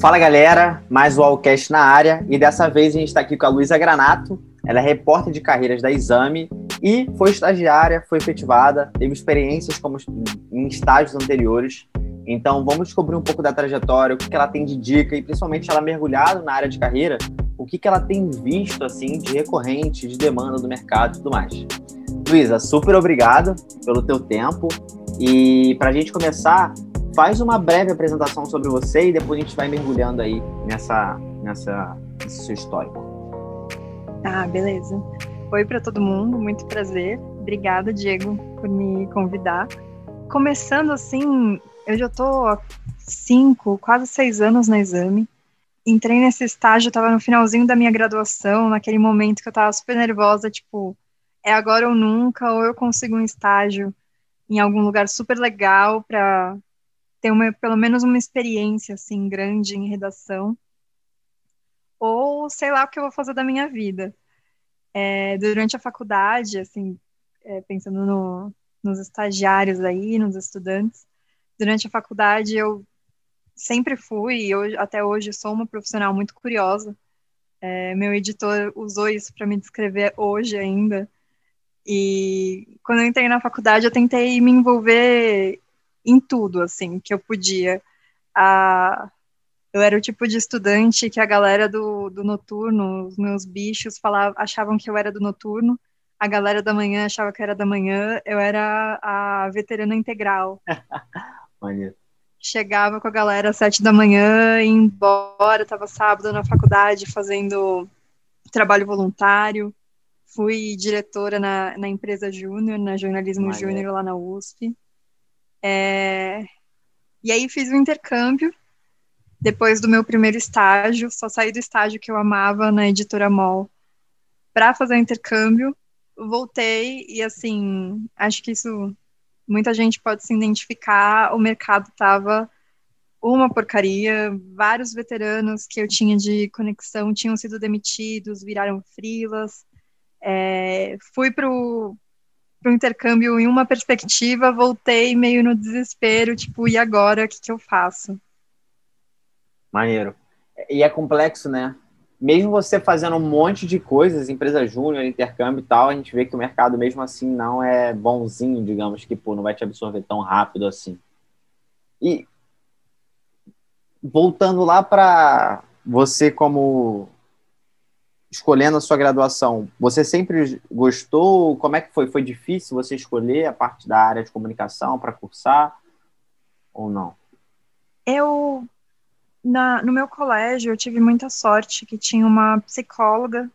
Fala galera, mais o Allcast na área e dessa vez a gente está aqui com a Luísa Granato. Ela é repórter de carreiras da Exame e foi estagiária, foi efetivada, teve experiências como em estágios anteriores. Então vamos descobrir um pouco da trajetória, o que, que ela tem de dica e principalmente ela mergulhado na área de carreira, o que, que ela tem visto assim de recorrente, de demanda do mercado e tudo mais. Luísa, super obrigado pelo teu tempo. E para a gente começar, faz uma breve apresentação sobre você e depois a gente vai mergulhando aí nessa, nessa, nesse seu histórico. Tá, beleza. Oi para todo mundo, muito prazer. Obrigada, Diego, por me convidar. Começando assim, eu já tô há cinco, quase seis anos na exame. Entrei nesse estágio, estava no finalzinho da minha graduação, naquele momento que eu estava super nervosa, tipo, é agora ou nunca, ou eu consigo um estágio em algum lugar super legal para ter uma, pelo menos uma experiência assim grande em redação, ou sei lá o que eu vou fazer da minha vida. É, durante a faculdade, assim, é, pensando no, nos estagiários aí, nos estudantes, durante a faculdade eu sempre fui, e até hoje sou uma profissional muito curiosa. É, meu editor usou isso para me descrever hoje ainda. E quando eu entrei na faculdade, eu tentei me envolver em tudo, assim, que eu podia. A, eu era o tipo de estudante que a galera do, do noturno, os meus bichos, falavam, achavam que eu era do noturno, a galera da manhã achava que eu era da manhã, eu era a veterana integral. Chegava com a galera às sete da manhã, ia embora, estava sábado na faculdade fazendo trabalho voluntário, fui diretora na, na empresa Júnior, na Jornalismo Júnior lá na USP. É... E aí fiz um intercâmbio. Depois do meu primeiro estágio, só saí do estágio que eu amava na editora MOL para fazer o intercâmbio. Voltei e assim, acho que isso muita gente pode se identificar. O mercado estava uma porcaria. Vários veteranos que eu tinha de conexão tinham sido demitidos, viraram frilas. É, fui para o para o intercâmbio em uma perspectiva, voltei meio no desespero, tipo, e agora, o que, que eu faço? Maneiro. E é complexo, né? Mesmo você fazendo um monte de coisas, empresa júnior, intercâmbio e tal, a gente vê que o mercado mesmo assim não é bonzinho, digamos, que pô, não vai te absorver tão rápido assim. E voltando lá para você como escolhendo a sua graduação, você sempre gostou? Como é que foi? Foi difícil você escolher a parte da área de comunicação para cursar ou não? Eu, na, no meu colégio, eu tive muita sorte que tinha uma psicóloga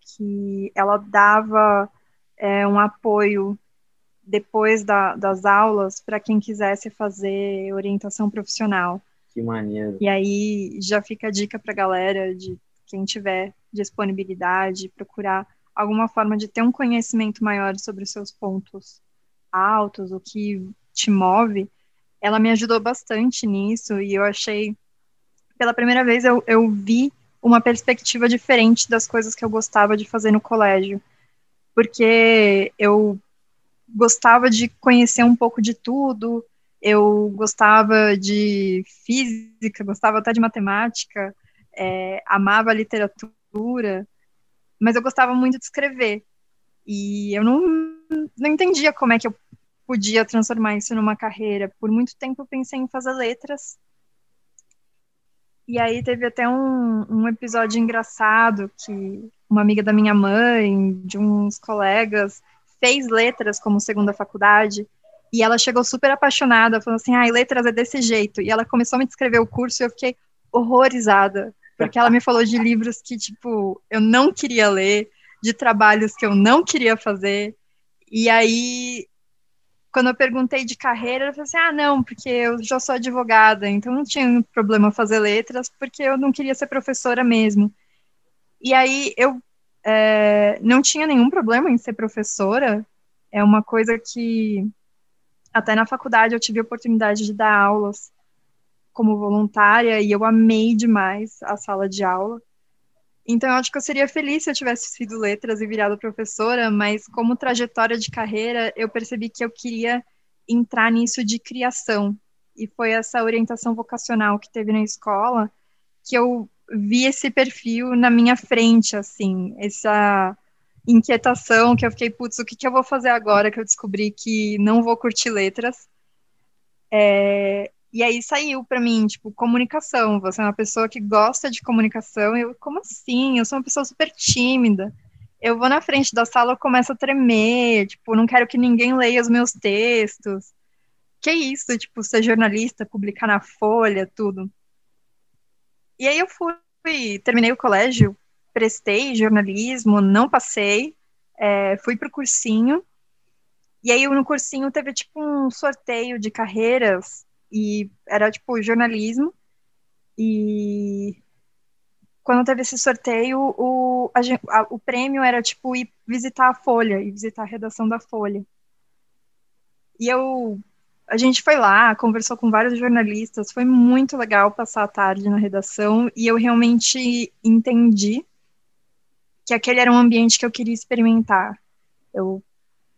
que ela dava é, um apoio depois da, das aulas para quem quisesse fazer orientação profissional. Que maneiro. E aí já fica a dica para a galera de quem tiver disponibilidade, procurar alguma forma de ter um conhecimento maior sobre os seus pontos altos, o que te move, ela me ajudou bastante nisso e eu achei, pela primeira vez, eu, eu vi uma perspectiva diferente das coisas que eu gostava de fazer no colégio, porque eu gostava de conhecer um pouco de tudo, eu gostava de física, gostava até de matemática, é, amava literatura, mas eu gostava muito de escrever. E eu não, não entendia como é que eu podia transformar isso numa carreira. Por muito tempo eu pensei em fazer letras. E aí teve até um, um episódio engraçado que uma amiga da minha mãe, de uns colegas, fez letras como segunda faculdade. E ela chegou super apaixonada, falando assim: ah, letras é desse jeito. E ela começou a me descrever o curso e eu fiquei horrorizada porque ela me falou de livros que, tipo, eu não queria ler, de trabalhos que eu não queria fazer. E aí, quando eu perguntei de carreira, ela falou assim: ah, não, porque eu já sou advogada, então não tinha problema fazer letras, porque eu não queria ser professora mesmo. E aí, eu é, não tinha nenhum problema em ser professora, é uma coisa que, até na faculdade, eu tive a oportunidade de dar aulas como voluntária e eu amei demais a sala de aula. Então, eu acho que eu seria feliz se eu tivesse sido letras e virado professora, mas como trajetória de carreira, eu percebi que eu queria entrar nisso de criação. E foi essa orientação vocacional que teve na escola que eu vi esse perfil na minha frente, assim, essa inquietação que eu fiquei, putz, o que, que eu vou fazer agora que eu descobri que não vou curtir letras? É, e aí saiu para mim, tipo, comunicação. Você é uma pessoa que gosta de comunicação. Eu, como assim? Eu sou uma pessoa super tímida. Eu vou na frente da sala, eu começo a tremer, tipo, não quero que ninguém leia os meus textos. Que isso, tipo, ser jornalista, publicar na Folha, tudo. E aí eu fui, terminei o colégio, prestei jornalismo, não passei, é, fui pro cursinho. E aí no cursinho teve tipo um sorteio de carreiras e era tipo jornalismo. E quando teve esse sorteio, o, a, a, o prêmio era tipo ir visitar a Folha e visitar a redação da Folha. E eu a gente foi lá, conversou com vários jornalistas, foi muito legal passar a tarde na redação e eu realmente entendi que aquele era um ambiente que eu queria experimentar. Eu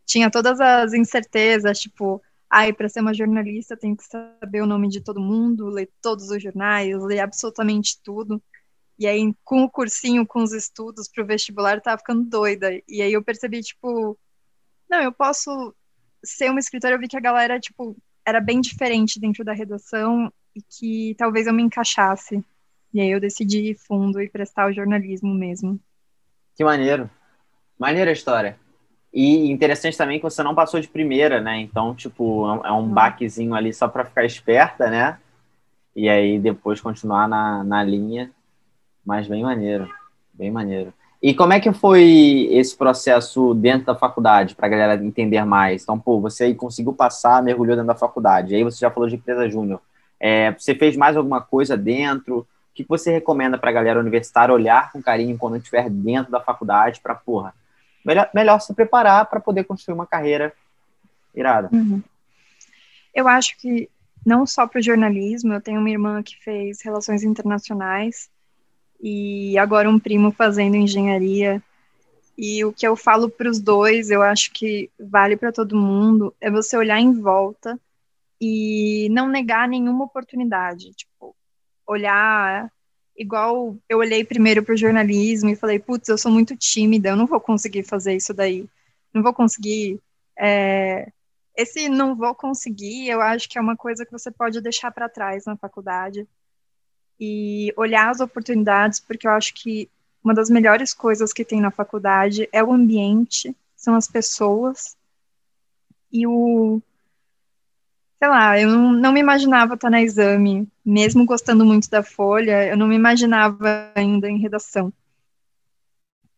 tinha todas as incertezas, tipo, ai, para ser uma jornalista tem que saber o nome de todo mundo, ler todos os jornais, ler absolutamente tudo. E aí, com o cursinho, com os estudos para o vestibular, eu tava ficando doida. E aí eu percebi, tipo, não, eu posso ser uma escritora, eu vi que a galera, tipo, era bem diferente dentro da redação e que talvez eu me encaixasse. E aí eu decidi ir fundo e prestar o jornalismo mesmo. Que maneiro. Maneira a história. E interessante também que você não passou de primeira, né? Então, tipo, é um uhum. baquezinho ali só para ficar esperta, né? E aí depois continuar na, na linha. Mas bem maneiro. Bem maneiro. E como é que foi esse processo dentro da faculdade, para a galera entender mais? Então, pô, você aí conseguiu passar, mergulhou dentro da faculdade, aí você já falou de empresa júnior. É, você fez mais alguma coisa dentro? O que você recomenda para a galera universitária olhar com carinho quando estiver dentro da faculdade para, porra, melhor, melhor se preparar para poder construir uma carreira irada? Uhum. Eu acho que não só para o jornalismo, eu tenho uma irmã que fez relações internacionais, e agora um primo fazendo engenharia. E o que eu falo para os dois, eu acho que vale para todo mundo, é você olhar em volta e não negar nenhuma oportunidade. Tipo, olhar igual eu olhei primeiro para o jornalismo e falei, putz, eu sou muito tímida, eu não vou conseguir fazer isso daí, não vou conseguir. É... Esse não vou conseguir, eu acho que é uma coisa que você pode deixar para trás na faculdade e olhar as oportunidades, porque eu acho que uma das melhores coisas que tem na faculdade é o ambiente, são as pessoas e o sei lá, eu não, não me imaginava estar na exame, mesmo gostando muito da folha, eu não me imaginava ainda em redação.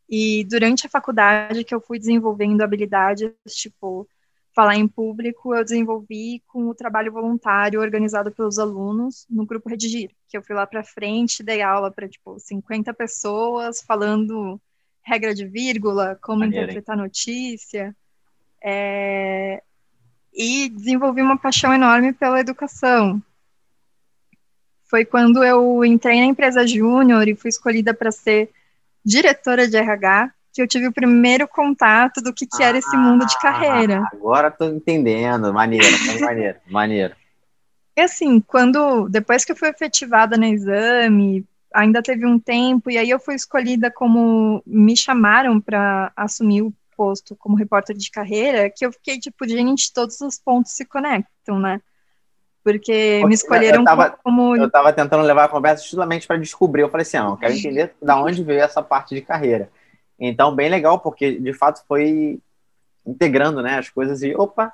E durante a faculdade que eu fui desenvolvendo habilidades, tipo, falar em público, eu desenvolvi com o trabalho voluntário organizado pelos alunos no grupo Redigir, que eu fui lá para frente, dei aula para tipo 50 pessoas, falando regra de vírgula, como Maneiro, interpretar hein? notícia, é... e desenvolvi uma paixão enorme pela educação. Foi quando eu entrei na empresa Júnior e fui escolhida para ser diretora de RH que eu tive o primeiro contato do que, que ah, era esse mundo de carreira. Ah, agora tô entendendo, maneiro, maneiro, maneiro. E assim, quando, depois que eu fui efetivada no exame, ainda teve um tempo, e aí eu fui escolhida como, me chamaram para assumir o posto como repórter de carreira, que eu fiquei tipo, gente, todos os pontos se conectam, né? Porque me escolheram eu tava, como. Eu estava tentando levar a conversa justamente para descobrir. Eu falei assim: não, eu quero entender da onde veio essa parte de carreira. Então, bem legal, porque de fato foi integrando né, as coisas e, opa,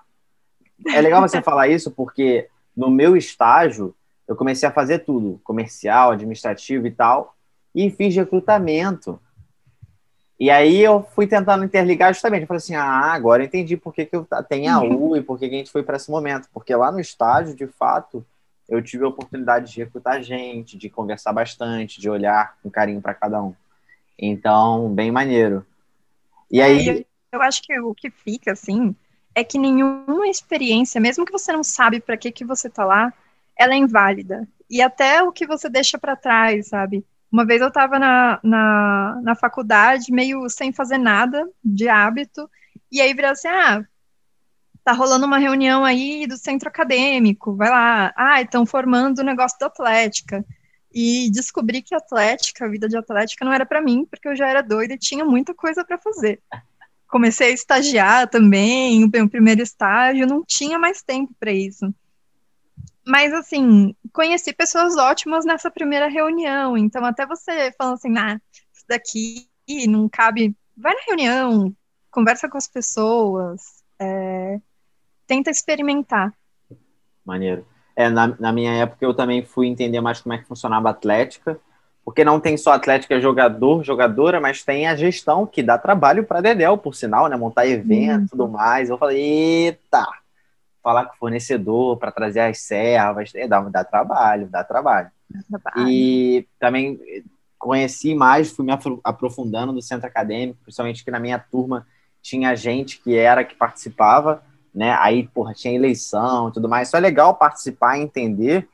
é legal você falar isso, porque no meu estágio eu comecei a fazer tudo, comercial, administrativo e tal, e fiz recrutamento. E aí eu fui tentando interligar justamente, eu falei assim, ah, agora eu entendi por que, que eu tenho a U e por que, que a gente foi para esse momento, porque lá no estágio, de fato, eu tive a oportunidade de recrutar gente, de conversar bastante, de olhar com carinho para cada um. Então, bem maneiro. E aí. É, eu, eu acho que o que fica, assim, é que nenhuma experiência, mesmo que você não sabe para que, que você tá lá, ela é inválida. E até o que você deixa para trás, sabe? Uma vez eu estava na, na, na faculdade, meio sem fazer nada de hábito, e aí virou assim: ah, tá rolando uma reunião aí do centro acadêmico, vai lá. Ah, estão formando o negócio da Atlética. e descobri que atlética, a vida de atlética não era para mim, porque eu já era doida e tinha muita coisa para fazer. Comecei a estagiar também, o meu primeiro estágio, não tinha mais tempo para isso. Mas, assim, conheci pessoas ótimas nessa primeira reunião. Então, até você falando assim, ah, isso daqui não cabe. Vai na reunião, conversa com as pessoas, é, tenta experimentar. Maneiro. É, na, na minha época eu também fui entender mais como é que funcionava a atlética, porque não tem só atlética jogador, jogadora, mas tem a gestão que dá trabalho para Dedel, por sinal, né? Montar evento e tudo mais. Eu falei, eita, falar com o fornecedor para trazer as servas, é, dá, dá trabalho, dá trabalho. E também conheci mais, fui me aprofundando no centro acadêmico, principalmente que na minha turma tinha gente que era que participava, né? Aí, porra, tinha eleição e tudo mais. Isso é legal participar e entender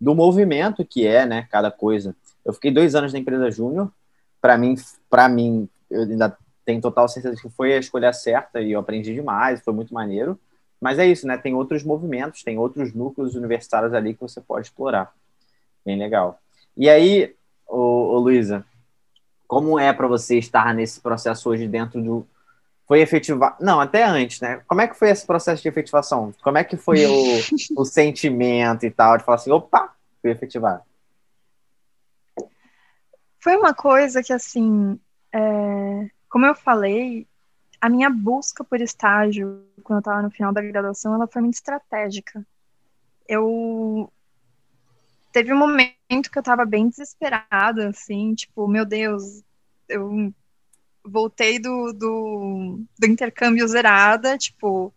do movimento que é, né? Cada coisa. Eu fiquei dois anos na empresa júnior. Para mim, para mim, eu ainda tenho total certeza de que foi a escolha certa e eu aprendi demais, foi muito maneiro. Mas é isso, né? Tem outros movimentos, tem outros núcleos universitários ali que você pode explorar. Bem legal. E aí, ô, ô Luísa, como é para você estar nesse processo hoje dentro do, foi efetivar. Não, até antes, né? Como é que foi esse processo de efetivação? Como é que foi o, o sentimento e tal? De falar assim, opa, fui efetivado. Foi uma coisa que, assim, é, como eu falei, a minha busca por estágio, quando eu estava no final da graduação, ela foi muito estratégica. Eu. Teve um momento que eu estava bem desesperada, assim, tipo, meu Deus, eu voltei do, do, do intercâmbio zerada, tipo,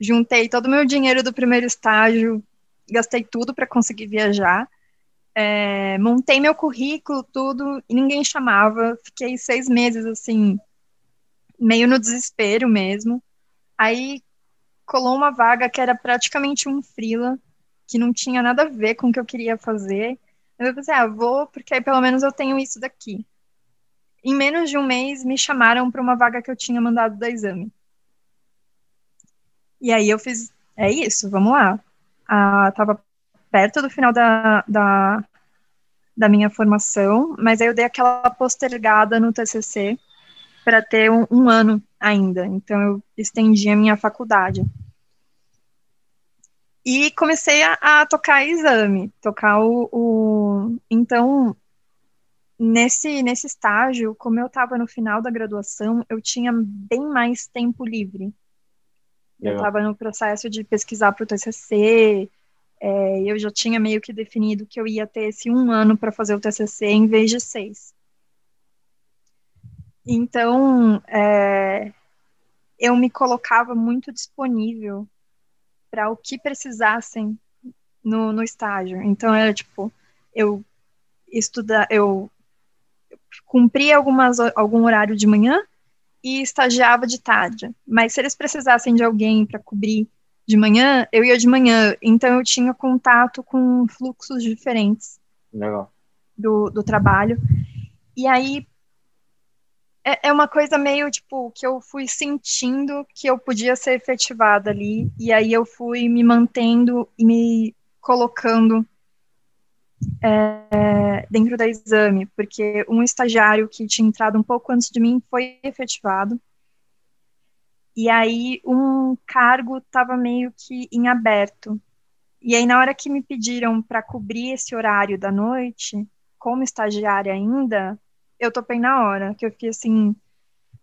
juntei todo o meu dinheiro do primeiro estágio, gastei tudo para conseguir viajar, é, montei meu currículo, tudo, e ninguém chamava, fiquei seis meses, assim, meio no desespero mesmo, aí colou uma vaga que era praticamente um freela, que não tinha nada a ver com o que eu queria fazer, eu pensei, ah, vou, porque aí pelo menos eu tenho isso daqui em menos de um mês me chamaram para uma vaga que eu tinha mandado da exame. E aí eu fiz, é isso, vamos lá. Ah, tava perto do final da, da, da minha formação, mas aí eu dei aquela postergada no TCC para ter um, um, ano ainda. Então eu estendi a minha faculdade. E comecei a, a tocar exame, tocar o, o, Então, nesse, nesse estágio, como eu estava no final da graduação, eu tinha bem mais tempo livre. Eu estava no processo de pesquisar para o TCC, é, eu já tinha meio que definido que eu ia ter esse um ano para fazer o TCC em vez de seis. Então, é, eu me colocava muito disponível para o que precisassem no, no estágio. Então, era tipo, eu estudar, eu cumpria algumas, algum horário de manhã e estagiava de tarde. Mas se eles precisassem de alguém para cobrir de manhã, eu ia de manhã. Então eu tinha contato com fluxos diferentes Legal. Do, do trabalho. E aí é, é uma coisa meio tipo que eu fui sentindo que eu podia ser efetivada ali. E aí eu fui me mantendo e me colocando é, dentro da exame, porque um estagiário que tinha entrado um pouco antes de mim foi efetivado. E aí um cargo estava meio que em aberto. E aí na hora que me pediram para cobrir esse horário da noite, como estagiária ainda, eu topei na hora, que eu fiquei assim,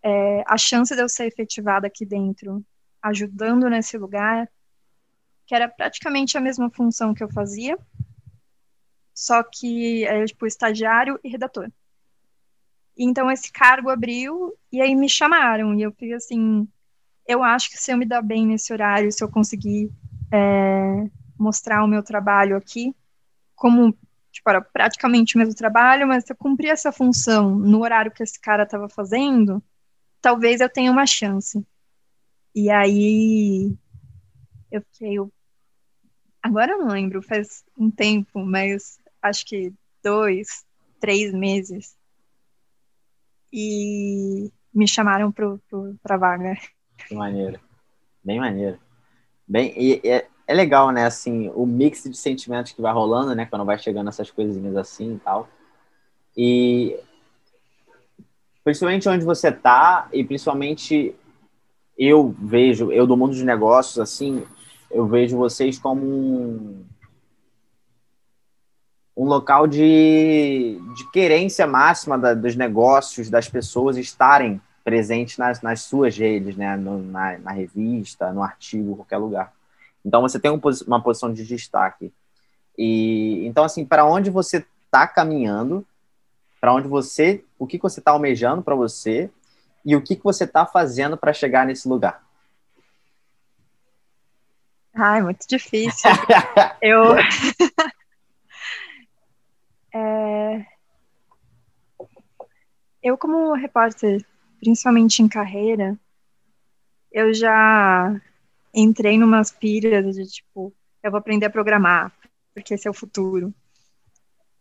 é, a chance de eu ser efetivada aqui dentro, ajudando nesse lugar, que era praticamente a mesma função que eu fazia, só que é tipo estagiário e redator. Então esse cargo abriu e aí me chamaram e eu fiquei assim, eu acho que se eu me dar bem nesse horário, se eu conseguir é, mostrar o meu trabalho aqui, como tipo, era praticamente o mesmo trabalho, mas se eu cumprir essa função no horário que esse cara estava fazendo, talvez eu tenha uma chance. E aí eu fiquei, agora eu não lembro, faz um tempo, mas acho que dois, três meses. E me chamaram para vaga. Que maneiro. Bem maneiro. Bem, e, e, é legal, né? Assim, o mix de sentimentos que vai rolando, né? Quando vai chegando essas coisinhas assim e tal. E principalmente onde você tá e principalmente eu vejo, eu do mundo de negócios, assim, eu vejo vocês como um, um local de, de querência máxima da, dos negócios, das pessoas estarem presentes nas, nas suas redes, né? No, na, na revista, no artigo, qualquer lugar. Então você tem um, uma posição de destaque. E então assim, para onde você está caminhando, para onde você, o que você está almejando para você e o que, que você está fazendo para chegar nesse lugar? Ai, muito difícil. eu é... eu como repórter, principalmente em carreira, eu já entrei numas piras de tipo, eu vou aprender a programar, porque esse é o futuro.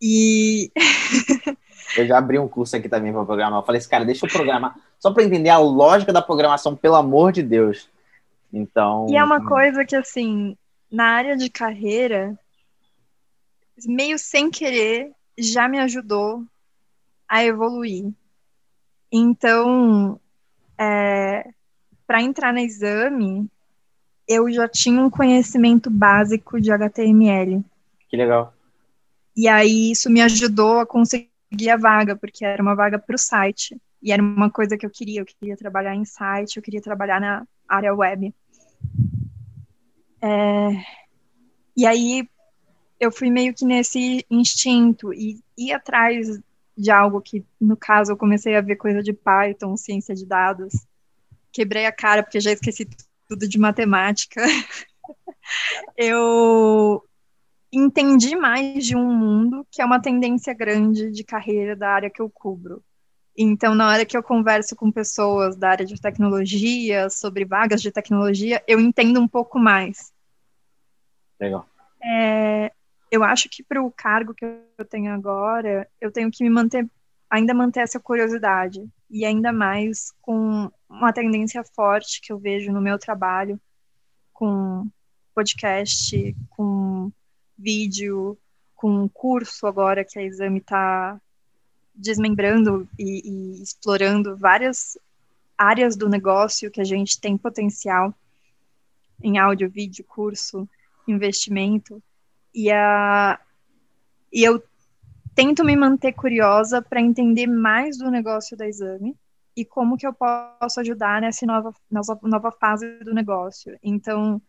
E. eu já abri um curso aqui também para programar. Eu falei assim, cara, deixa eu programar, só para entender a lógica da programação, pelo amor de Deus. Então. E é uma coisa que, assim, na área de carreira, meio sem querer, já me ajudou a evoluir. Então, é, para entrar no exame, eu já tinha um conhecimento básico de HTML. Que legal. E aí isso me ajudou a conseguir a vaga, porque era uma vaga para o site. E era uma coisa que eu queria. Eu queria trabalhar em site, eu queria trabalhar na área web. É... E aí eu fui meio que nesse instinto e ir atrás de algo que, no caso, eu comecei a ver coisa de Python, ciência de dados. Quebrei a cara porque já esqueci tudo de matemática, eu entendi mais de um mundo que é uma tendência grande de carreira da área que eu cubro. Então, na hora que eu converso com pessoas da área de tecnologia, sobre vagas de tecnologia, eu entendo um pouco mais. Legal. É, eu acho que para o cargo que eu tenho agora, eu tenho que me manter, ainda manter essa curiosidade e ainda mais com uma tendência forte que eu vejo no meu trabalho com podcast, com vídeo, com curso agora que a Exame está desmembrando e, e, explorando várias áreas do negócio que a gente tem potencial em áudio, vídeo, curso, investimento. E, a, e eu tento me manter curiosa para entender mais do negócio da Exame e como que eu posso ajudar nessa nova, nova, nova fase do negócio. Então,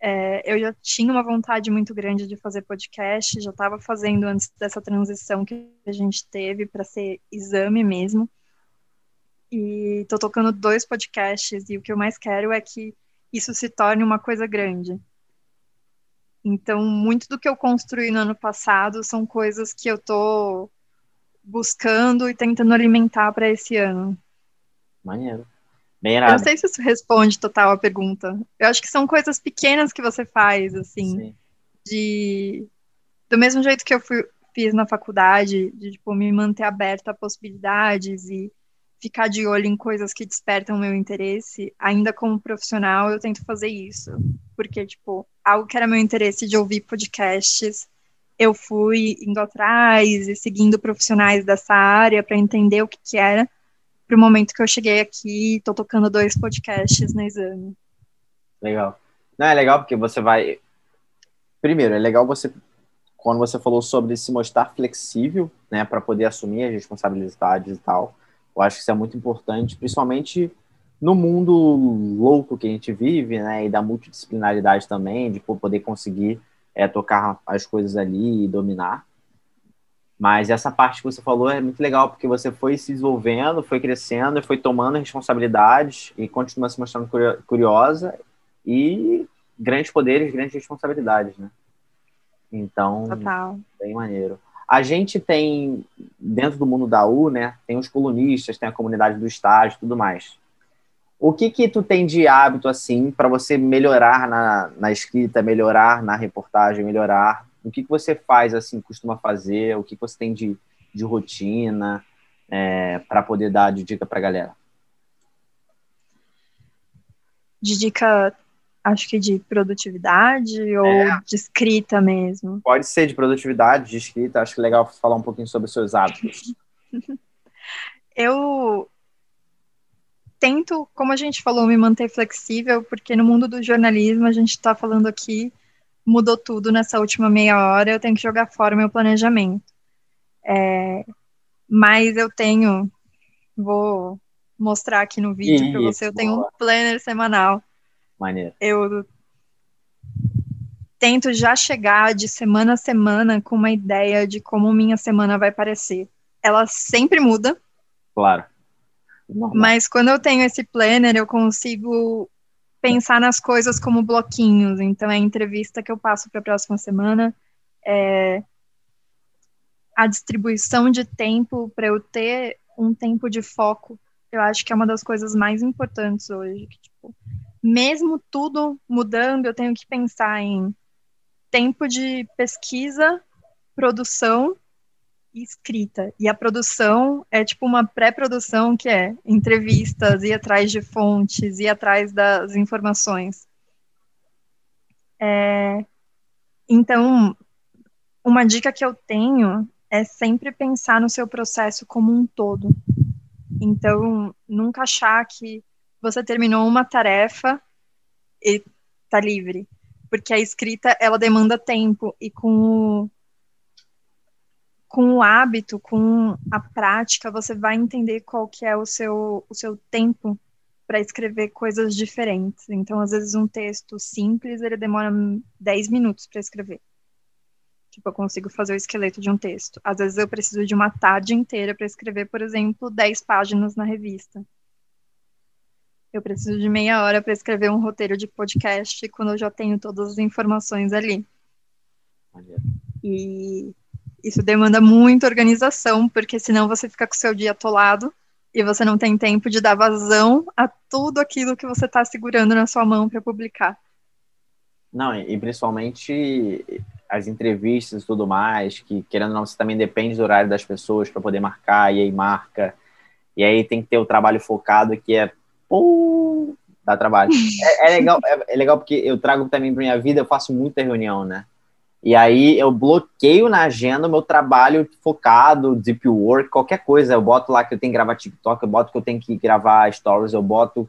é, eu já tinha uma vontade muito grande de fazer podcast, já estava fazendo antes dessa transição que a gente teve para ser exame mesmo. E estou tocando dois podcasts e o que eu mais quero é que isso se torne uma coisa grande. Então, muito do que eu construí no ano passado são coisas que eu tô buscando e tentando alimentar para esse ano. Maneiro. Bem Eu não sei se isso responde total a pergunta. Eu acho que são coisas pequenas que você faz, assim, Sim. de do mesmo jeito que eu fui, fiz na faculdade, de tipo me manter aberta a possibilidades e ficar de olho em coisas que despertam meu interesse, ainda como profissional, eu tento fazer isso. Porque, tipo, algo que era meu interesse de ouvir podcasts, eu fui indo atrás e seguindo profissionais dessa área para entender o que, que era, para o momento que eu cheguei aqui, estou tocando dois podcasts no exame. Legal. Não, é legal porque você vai. Primeiro, é legal você, quando você falou sobre se mostrar flexível, né, para poder assumir as responsabilidades e tal. Eu acho que isso é muito importante, principalmente no mundo louco que a gente vive, né, e da multidisciplinaridade também, de poder conseguir é, tocar as coisas ali e dominar. Mas essa parte que você falou é muito legal, porque você foi se desenvolvendo, foi crescendo, foi tomando responsabilidades e continua se mostrando curiosa e grandes poderes, grandes responsabilidades, né? Então, Total. bem maneiro. A gente tem, dentro do mundo da U, né, tem os colunistas, tem a comunidade do estágio tudo mais. O que que tu tem de hábito, assim, para você melhorar na, na escrita, melhorar na reportagem, melhorar? O que que você faz, assim, costuma fazer? O que, que você tem de, de rotina é, para poder dar de dica para a galera? De dica acho que de produtividade ou é. de escrita mesmo? Pode ser de produtividade, de escrita. Acho que é legal falar um pouquinho sobre os seus hábitos. eu tento, como a gente falou, me manter flexível, porque no mundo do jornalismo, a gente está falando aqui, mudou tudo nessa última meia hora, eu tenho que jogar fora o meu planejamento. É, mas eu tenho, vou mostrar aqui no vídeo para você, eu tenho boa. um planner semanal. Maneiro. Eu tento já chegar de semana a semana com uma ideia de como minha semana vai parecer. Ela sempre muda. Claro. Normal. Mas quando eu tenho esse planner, eu consigo pensar nas coisas como bloquinhos. Então, é a entrevista que eu passo para a próxima semana, é a distribuição de tempo para eu ter um tempo de foco. Eu acho que é uma das coisas mais importantes hoje. Que, tipo, mesmo tudo mudando, eu tenho que pensar em tempo de pesquisa, produção escrita. E a produção é tipo uma pré-produção que é entrevistas, ir atrás de fontes, ir atrás das informações. É, então, uma dica que eu tenho é sempre pensar no seu processo como um todo. Então, nunca achar que você terminou uma tarefa e está livre, porque a escrita ela demanda tempo e com o com o hábito, com a prática, você vai entender qual que é o seu, o seu tempo para escrever coisas diferentes. Então, às vezes, um texto simples, ele demora 10 minutos para escrever. Tipo, eu consigo fazer o esqueleto de um texto. Às vezes, eu preciso de uma tarde inteira para escrever, por exemplo, 10 páginas na revista. Eu preciso de meia hora para escrever um roteiro de podcast quando eu já tenho todas as informações ali. E isso demanda muita organização, porque senão você fica com o seu dia atolado e você não tem tempo de dar vazão a tudo aquilo que você está segurando na sua mão para publicar. Não, e principalmente as entrevistas e tudo mais, que querendo ou não, você também depende do horário das pessoas para poder marcar, e aí marca. E aí tem que ter o trabalho focado, que é. Pô, dá trabalho. É, é legal, é, é, legal porque eu trago também para minha vida, eu faço muita reunião, né? E aí eu bloqueio na agenda o meu trabalho focado, deep work, qualquer coisa. Eu boto lá que eu tenho que gravar TikTok, eu boto que eu tenho que gravar stories, eu boto.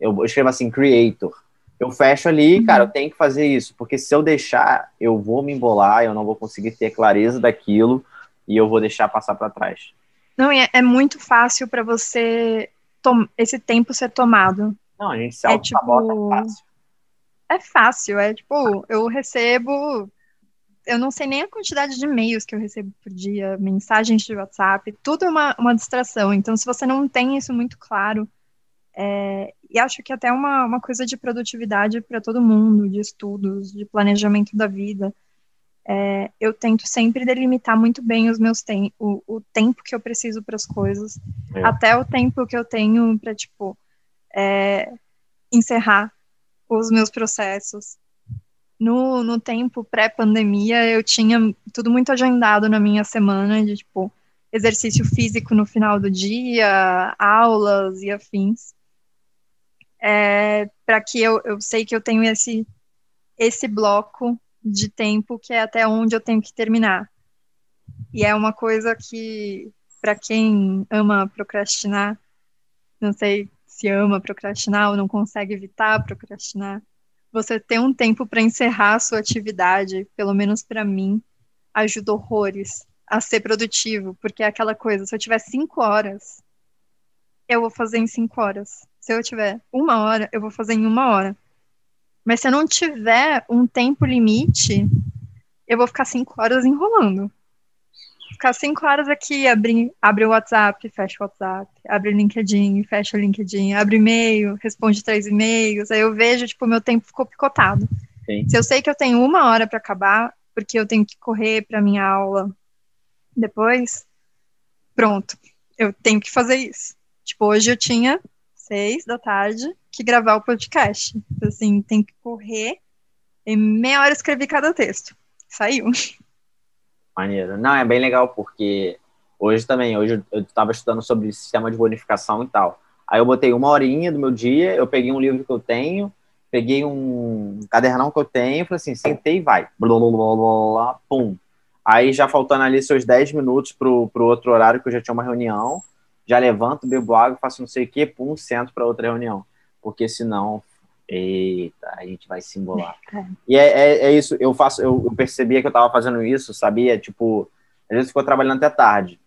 Eu escrevo assim, creator. Eu fecho ali, uhum. cara, eu tenho que fazer isso, porque se eu deixar, eu vou me embolar, eu não vou conseguir ter clareza daquilo e eu vou deixar passar para trás. Não, é, é muito fácil para você esse tempo ser tomado. Não, a gente se é, tipo... é fácil. É fácil, é tipo, eu recebo eu não sei nem a quantidade de e-mails que eu recebo por dia, mensagens de WhatsApp, tudo é uma, uma distração. Então, se você não tem isso muito claro, é, e acho que até uma, uma coisa de produtividade para todo mundo, de estudos, de planejamento da vida, é, eu tento sempre delimitar muito bem os meus tem o, o tempo que eu preciso para as coisas, é. até o tempo que eu tenho para, tipo, é, encerrar os meus processos no, no tempo pré-pandemia, eu tinha tudo muito agendado na minha semana, de tipo, exercício físico no final do dia, aulas e afins. É, para que eu, eu sei que eu tenho esse, esse bloco de tempo que é até onde eu tenho que terminar. E é uma coisa que, para quem ama procrastinar, não sei se ama procrastinar ou não consegue evitar procrastinar, você ter um tempo para encerrar a sua atividade, pelo menos para mim, ajuda horrores a ser produtivo, porque é aquela coisa, se eu tiver cinco horas, eu vou fazer em cinco horas. Se eu tiver uma hora, eu vou fazer em uma hora. Mas se eu não tiver um tempo limite, eu vou ficar cinco horas enrolando ficar cinco horas aqui, abre, abre o WhatsApp, fecha o WhatsApp, abre o LinkedIn, fecha o LinkedIn, abre e-mail, responde três e-mails, aí eu vejo, tipo, meu tempo ficou picotado. Sim. Se eu sei que eu tenho uma hora para acabar, porque eu tenho que correr para minha aula depois, pronto, eu tenho que fazer isso. Tipo, hoje eu tinha seis da tarde que gravar o podcast. Assim, tem que correr, em meia hora escrevi cada texto. Saiu. Maneiro. Não, é bem legal, porque hoje também, hoje eu estava estudando sobre sistema de bonificação e tal. Aí eu botei uma horinha do meu dia, eu peguei um livro que eu tenho, peguei um cadernão que eu tenho, falei assim, sentei e vai. Blá, blá, blá, blá, pum. Aí já faltando ali seus 10 minutos pro, pro outro horário, que eu já tinha uma reunião, já levanto, bebo água, faço não sei o quê, pum, sento para outra reunião. Porque senão, eita, a gente vai se embolar. É. E é, é, é, isso, eu faço, eu, eu, percebia que eu tava fazendo isso, sabia? Tipo, às vezes ficou trabalhando até tarde,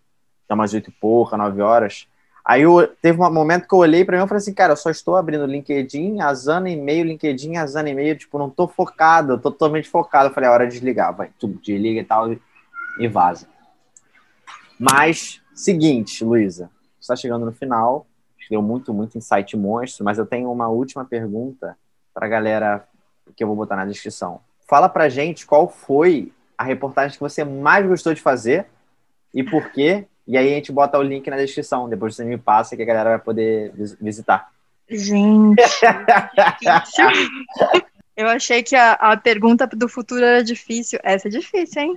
até umas oito e pouca, nove horas. Aí eu, teve um momento que eu olhei para mim e falei assim, cara, eu só estou abrindo LinkedIn, azando e-mail, LinkedIn, azando e-mail, tipo, não tô focado, eu tô totalmente focado. Eu falei, é hora de desligar, vai, tudo, desliga e tal, e vaza. Mas, seguinte, Luísa, está chegando no final, deu muito, muito insight monstro, mas eu tenho uma última pergunta para a galera que eu vou botar na descrição. Fala pra gente qual foi a reportagem que você mais gostou de fazer e por quê e aí a gente bota o link na descrição. Depois você me passa que a galera vai poder visitar. Gente, eu achei que a, a pergunta do futuro era difícil. Essa é difícil, hein?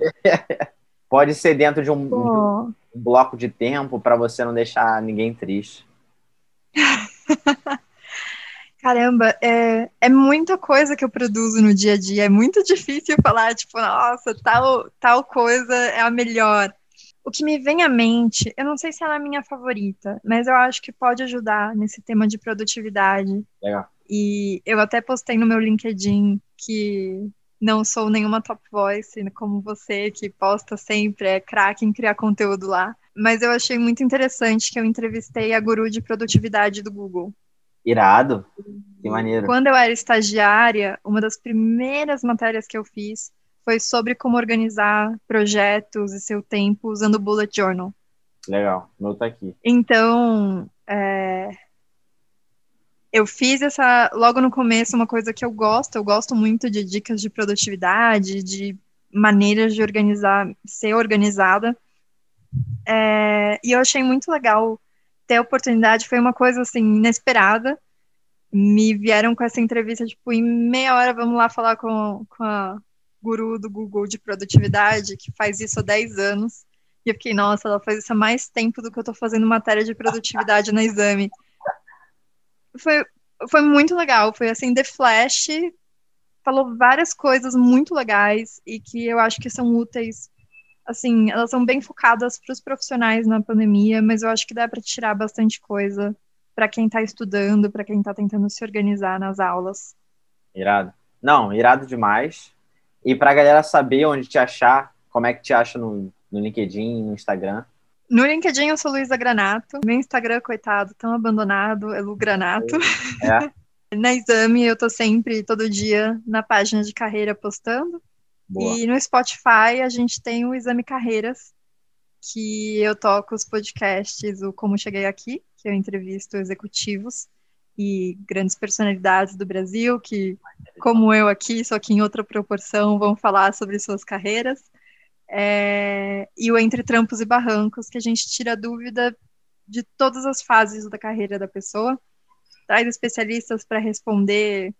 Pode ser dentro de um, um bloco de tempo para você não deixar ninguém triste. Caramba, é, é muita coisa que eu produzo no dia a dia. É muito difícil falar, tipo, nossa, tal, tal coisa é a melhor. O que me vem à mente, eu não sei se ela é a minha favorita, mas eu acho que pode ajudar nesse tema de produtividade. Legal. E eu até postei no meu LinkedIn que não sou nenhuma top voice como você, que posta sempre, é craque em criar conteúdo lá. Mas eu achei muito interessante que eu entrevistei a guru de produtividade do Google. Irado. Que maneiro. Quando eu era estagiária, uma das primeiras matérias que eu fiz foi sobre como organizar projetos e seu tempo usando o Bullet Journal. Legal, meu tá aqui. Então, é, eu fiz essa, logo no começo, uma coisa que eu gosto, eu gosto muito de dicas de produtividade, de maneiras de organizar, ser organizada. É, e eu achei muito legal ter a oportunidade, foi uma coisa assim, inesperada. Me vieram com essa entrevista, tipo, em meia hora, vamos lá falar com, com a guru do Google de produtividade, que faz isso há 10 anos. E eu fiquei, nossa, ela faz isso há mais tempo do que eu estou fazendo matéria de produtividade no exame. Foi, foi muito legal, foi assim, The Flash falou várias coisas muito legais e que eu acho que são úteis. Assim, elas são bem focadas para os profissionais na pandemia, mas eu acho que dá para tirar bastante coisa para quem está estudando, para quem está tentando se organizar nas aulas. Irado. Não, irado demais. E para a galera saber onde te achar, como é que te acha no, no LinkedIn, no Instagram? No LinkedIn eu sou Luísa Granato. Meu Instagram, coitado, tão abandonado, é Lu Granato. É. na Exame eu tô sempre, todo dia, na página de carreira postando. E no Spotify a gente tem o Exame Carreiras, que eu toco os podcasts, o Como Cheguei Aqui, que eu entrevisto executivos e grandes personalidades do Brasil que, como eu aqui, só que em outra proporção, vão falar sobre suas carreiras. É, e o Entre Trampos e Barrancos, que a gente tira dúvida de todas as fases da carreira da pessoa, traz especialistas para responder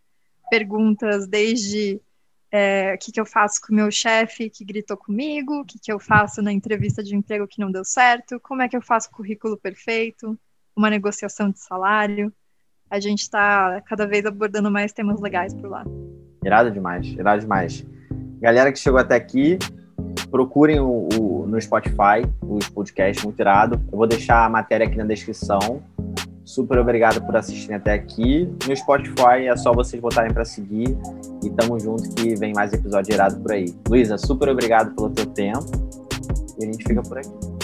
perguntas desde é, o que, que eu faço com o meu chefe que gritou comigo, o que, que eu faço na entrevista de emprego que não deu certo, como é que eu faço currículo perfeito, uma negociação de salário a gente está cada vez abordando mais temas legais por lá. Irado demais, irado demais. Galera que chegou até aqui, procurem o, o, no Spotify os podcasts muito irado. Eu vou deixar a matéria aqui na descrição. Super obrigado por assistirem até aqui. No Spotify é só vocês botarem para seguir. E tamo junto que vem mais episódio irado por aí. Luísa, super obrigado pelo teu tempo. E a gente fica por aqui.